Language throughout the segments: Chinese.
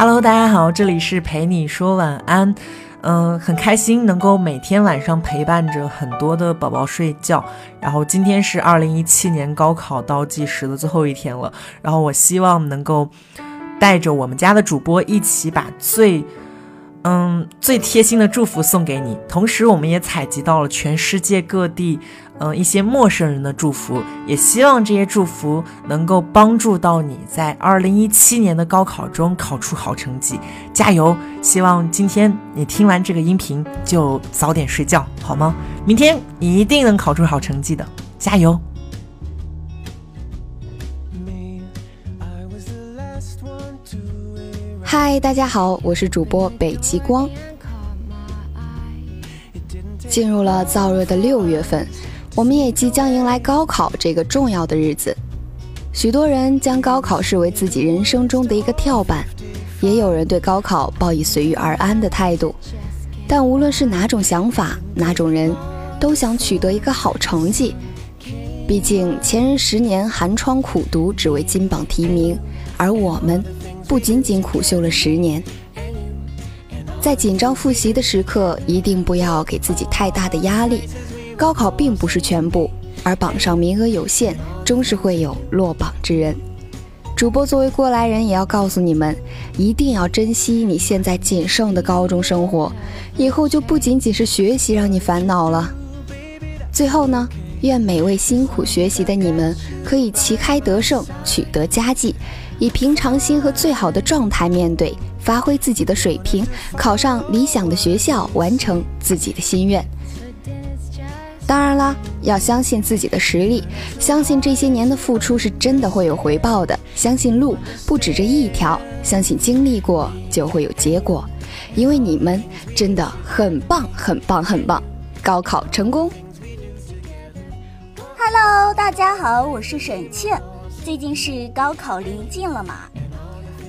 Hello，大家好，这里是陪你说晚安。嗯，很开心能够每天晚上陪伴着很多的宝宝睡觉。然后今天是二零一七年高考倒计时的最后一天了。然后我希望能够带着我们家的主播一起把最嗯最贴心的祝福送给你。同时，我们也采集到了全世界各地。嗯，一些陌生人的祝福，也希望这些祝福能够帮助到你在二零一七年的高考中考出好成绩，加油！希望今天你听完这个音频就早点睡觉，好吗？明天你一定能考出好成绩的，加油！嗨，大家好，我是主播北极光。进入了燥热的六月份。我们也即将迎来高考这个重要的日子，许多人将高考视为自己人生中的一个跳板，也有人对高考抱以随遇而安的态度。但无论是哪种想法，哪种人，都想取得一个好成绩。毕竟前人十年寒窗苦读，只为金榜题名，而我们不仅仅苦修了十年。在紧张复习的时刻，一定不要给自己太大的压力。高考并不是全部，而榜上名额有限，终是会有落榜之人。主播作为过来人，也要告诉你们，一定要珍惜你现在仅剩的高中生活，以后就不仅仅是学习让你烦恼了。最后呢，愿每位辛苦学习的你们可以旗开得胜，取得佳绩，以平常心和最好的状态面对，发挥自己的水平，考上理想的学校，完成自己的心愿。当然啦，要相信自己的实力，相信这些年的付出是真的会有回报的，相信路不止这一条，相信经历过就会有结果，因为你们真的很棒，很棒，很棒！高考成功！Hello，大家好，我是沈倩。最近是高考临近了嘛？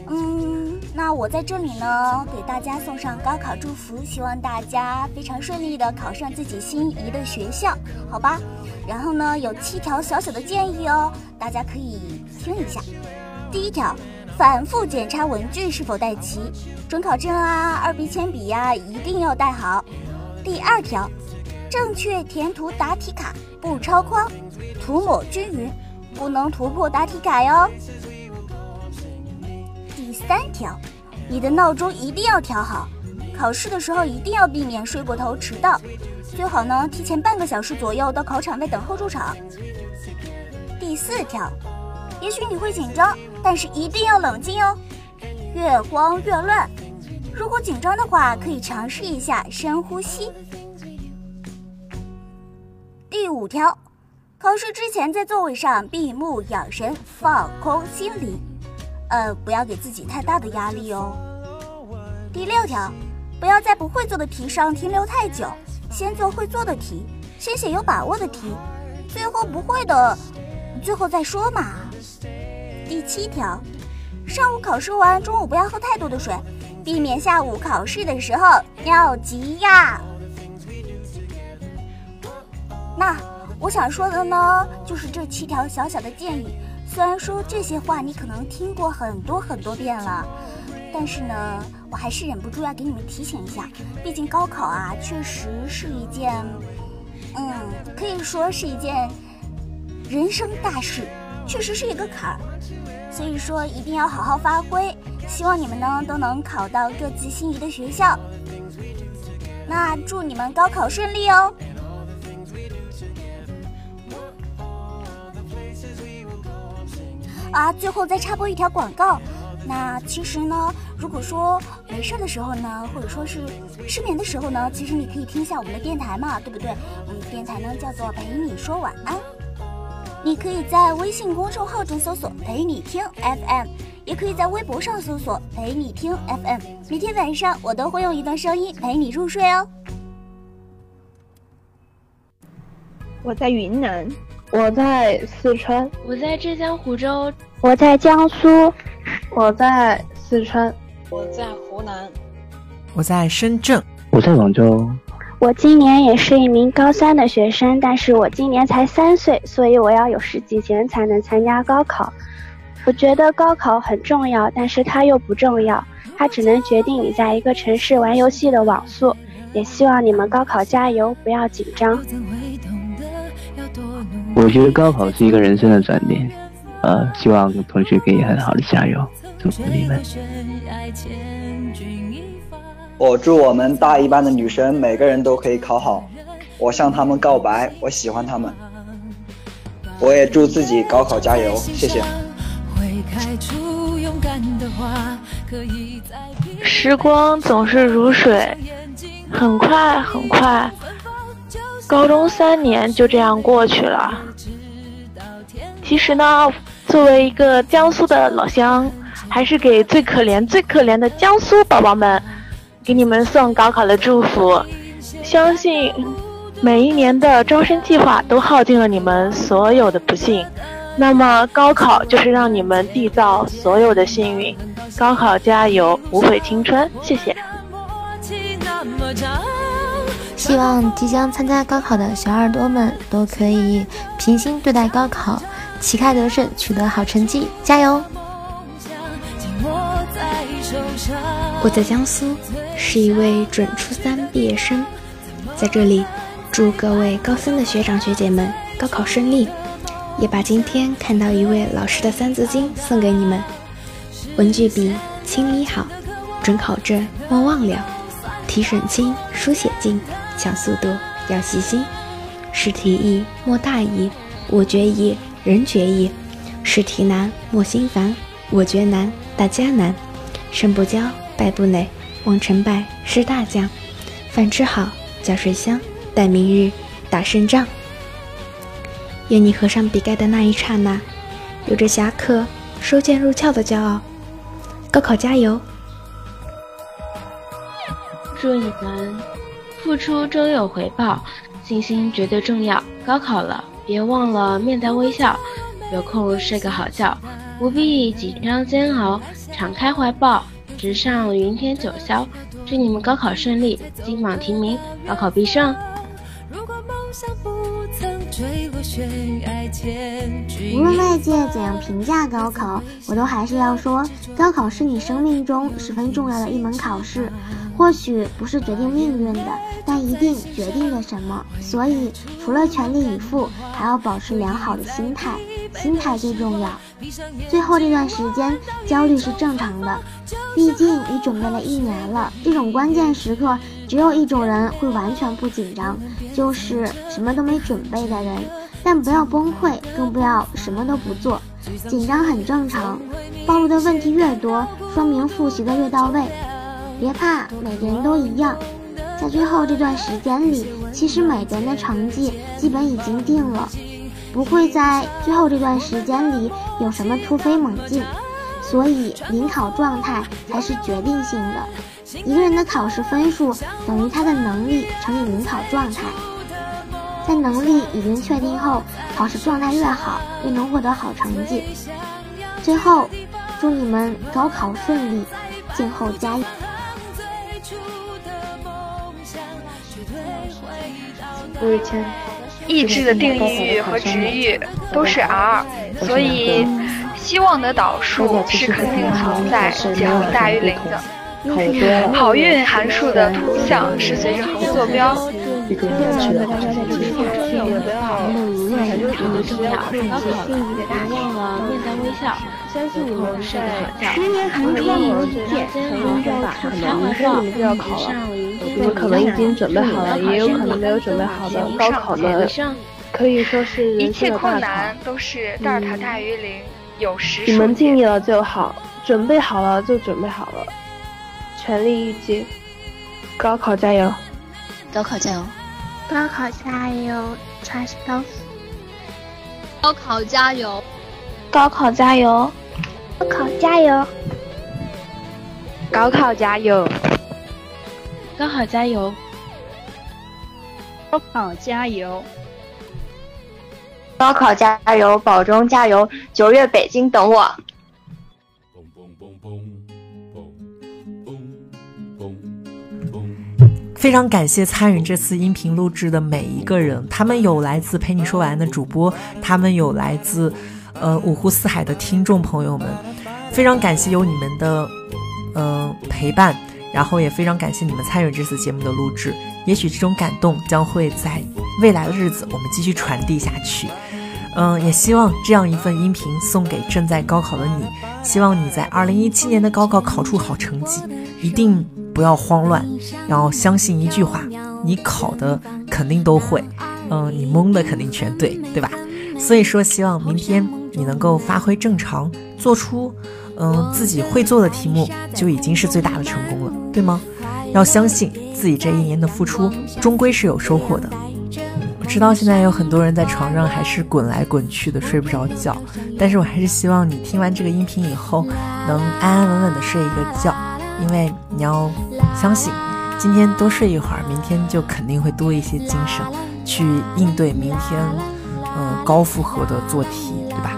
嗯。那我在这里呢，给大家送上高考祝福，希望大家非常顺利的考上自己心仪的学校，好吧？然后呢，有七条小小的建议哦，大家可以听一下。第一条，反复检查文具是否带齐，准考证啊、二 B 铅笔呀，一定要带好。第二条，正确填涂答题卡，不超框，涂抹均匀，不能突破答题卡哟。第三条，你的闹钟一定要调好，考试的时候一定要避免睡过头迟到，最好呢提前半个小时左右到考场外等候入场。第四条，也许你会紧张，但是一定要冷静哦，越慌越乱。如果紧张的话，可以尝试一下深呼吸。第五条，考试之前在座位上闭目养神，放空心理。呃，不要给自己太大的压力哦。第六条，不要在不会做的题上停留太久，先做会做的题，先写有把握的题，最后不会的，最后再说嘛。第七条，上午考试完，中午不要喝太多的水，避免下午考试的时候尿急呀。那我想说的呢，就是这七条小小的建议。虽然说这些话你可能听过很多很多遍了，但是呢，我还是忍不住要给你们提醒一下。毕竟高考啊，确实是一件，嗯，可以说是一件人生大事，确实是一个坎儿。所以说一定要好好发挥，希望你们呢都能考到各自心仪的学校。那祝你们高考顺利哦！啊，最后再插播一条广告。那其实呢，如果说没事的时候呢，或者说是失眠的时候呢，其实你可以听一下我们的电台嘛，对不对？我们电台呢叫做陪你说晚安。你可以在微信公众号中搜索陪你听 FM，也可以在微博上搜索陪你听 FM。每天晚上我都会用一段声音陪你入睡哦。我在云南。我在四川，我在浙江湖州，我在江苏，我在四川，我在湖南，我在深圳，我在广州。我今年也是一名高三的学生，但是我今年才三岁，所以我要有十几年才能参加高考。我觉得高考很重要，但是它又不重要。它只能决定你在一个城市玩游戏的网速。也希望你们高考加油，不要紧张。我觉得高考是一个人生的转变，呃，希望同学可以很好的加油，祝福你们。我祝我们大一班的女生每个人都可以考好。我向他们告白，我喜欢他们。我也祝自己高考加油，谢谢。时光总是如水。很快很快，高中三年就这样过去了。其实呢，作为一个江苏的老乡，还是给最可怜、最可怜的江苏宝宝们，给你们送高考的祝福。相信每一年的招生计划都耗尽了你们所有的不幸，那么高考就是让你们缔造所有的幸运。高考加油，无悔青春！谢谢。希望即将参加高考的小耳朵们都可以平心对待高考，旗开得胜，取得好成绩，加油！我在江苏，是一位准初三毕业生，在这里祝各位高三的学长学姐们高考顺利，也把今天看到一位老师的三字经送给你们：文具笔清理好，准考证莫忘了。提审清，书写精，抢速度要细心。试题易莫大意，我觉易人决易；试题难莫心烦，我觉难大家难。胜不骄，败不馁，望成败是大将。饭吃好，觉睡香，待明日打胜仗。愿你合上笔盖的那一刹那，有着侠客收剑入鞘的骄傲。高考加油！祝你们付出终有回报，信心绝对重要。高考了，别忘了面带微笑，有空睡个好觉，不必紧张煎熬，敞开怀抱，直上云天九霄。祝你们高考顺利，金榜题名，高考必胜。如果梦想不曾坠落悬无论外界怎样评价高考，我都还是要说，高考是你生命中十分重要的一门考试。或许不是决定命运的，但一定决定了什么。所以，除了全力以赴，还要保持良好的心态，心态最重要。最后这段时间焦虑是正常的，毕竟你准备了一年了。这种关键时刻，只有一种人会完全不紧张，就是什么都没准备的人。但不要崩溃，更不要什么都不做。紧张很正常，暴露的问题越多，说明复习的越到位。别怕，每个人都一样。在最后这段时间里，其实每个人的成绩基本已经定了，不会在最后这段时间里有什么突飞猛进。所以，临考状态才是决定性的。一个人的考试分数等于他的能力乘以临考状态。在能力已经确定后，考试状态越好，越能获得好成绩。最后，祝你们高考顺利，静候加油。吴雨谦，意志的定义域和值域都是 R，所以希望的导数是肯定存在且恒大于零的。好运函数的图像是随着横坐标。一个正确的考试技巧，不要无论如何重要，高考了，别忘了面带微笑。相信你们是十年寒窗无一见，应该可能明天你们就要考了。你们可能已经准备好了，也有可能没有准备好的。高考呢，可以说是一切困难都是德尔塔大于零，有时你们尽力了就好，准备好了就准备好了，全力一击，高考加油！高考加油！高考加油，trust us！高考加油！高考加油！高考加油！高考加油！高考加油！高考加油！高考加油！保中加油！九月北京等我。非常感谢参与这次音频录制的每一个人，他们有来自陪你说晚安的主播，他们有来自，呃五湖四海的听众朋友们，非常感谢有你们的。嗯陪伴，然后也非常感谢你们参与这次节目的录制。也许这种感动将会在未来的日子我们继续传递下去。嗯，也希望这样一份音频送给正在高考的你，希望你在二零一七年的高考考出好成绩，一定不要慌乱，然后相信一句话，你考的肯定都会，嗯，你蒙的肯定全对，对吧？所以说，希望明天你能够发挥正常，做出嗯自己会做的题目，就已经是最大的成功了，对吗？要相信自己这一年的付出，终归是有收获的。我知道现在有很多人在床上还是滚来滚去的睡不着觉，但是我还是希望你听完这个音频以后能安安稳稳的睡一个觉，因为你要相信，今天多睡一会儿，明天就肯定会多一些精神去应对明天，嗯高负荷的做题，对吧？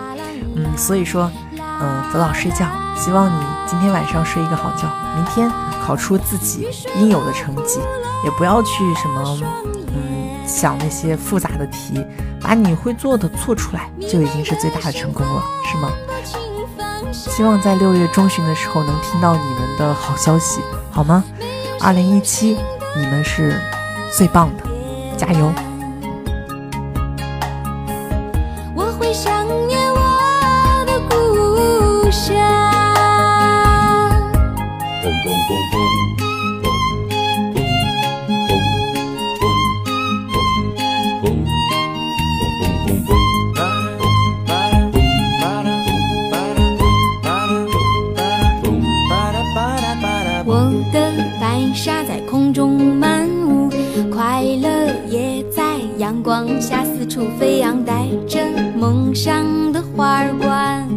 嗯，所以说，嗯早早睡觉，希望你今天晚上睡一个好觉，明天考出自己应有的成绩，也不要去什么，嗯。想那些复杂的题，把你会做的做出来，就已经是最大的成功了，是吗？希望在六月中旬的时候能听到你们的好消息，好吗？二零一七，你们是最棒的，加油！处飞扬，带着梦想的花儿冠，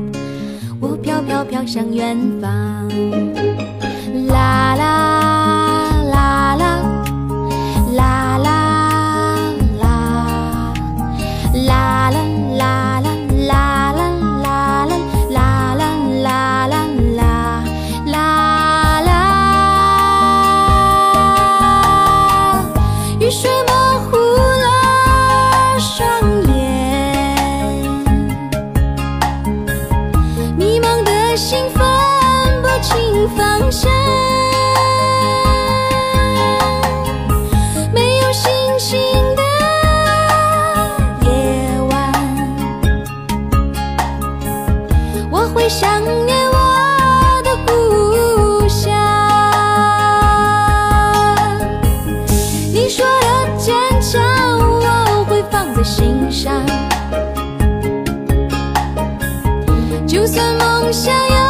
我飘飘飘向远方。方向没有星星的夜晚我会想念我的故乡。你说的坚强我会放在心上。就算梦想要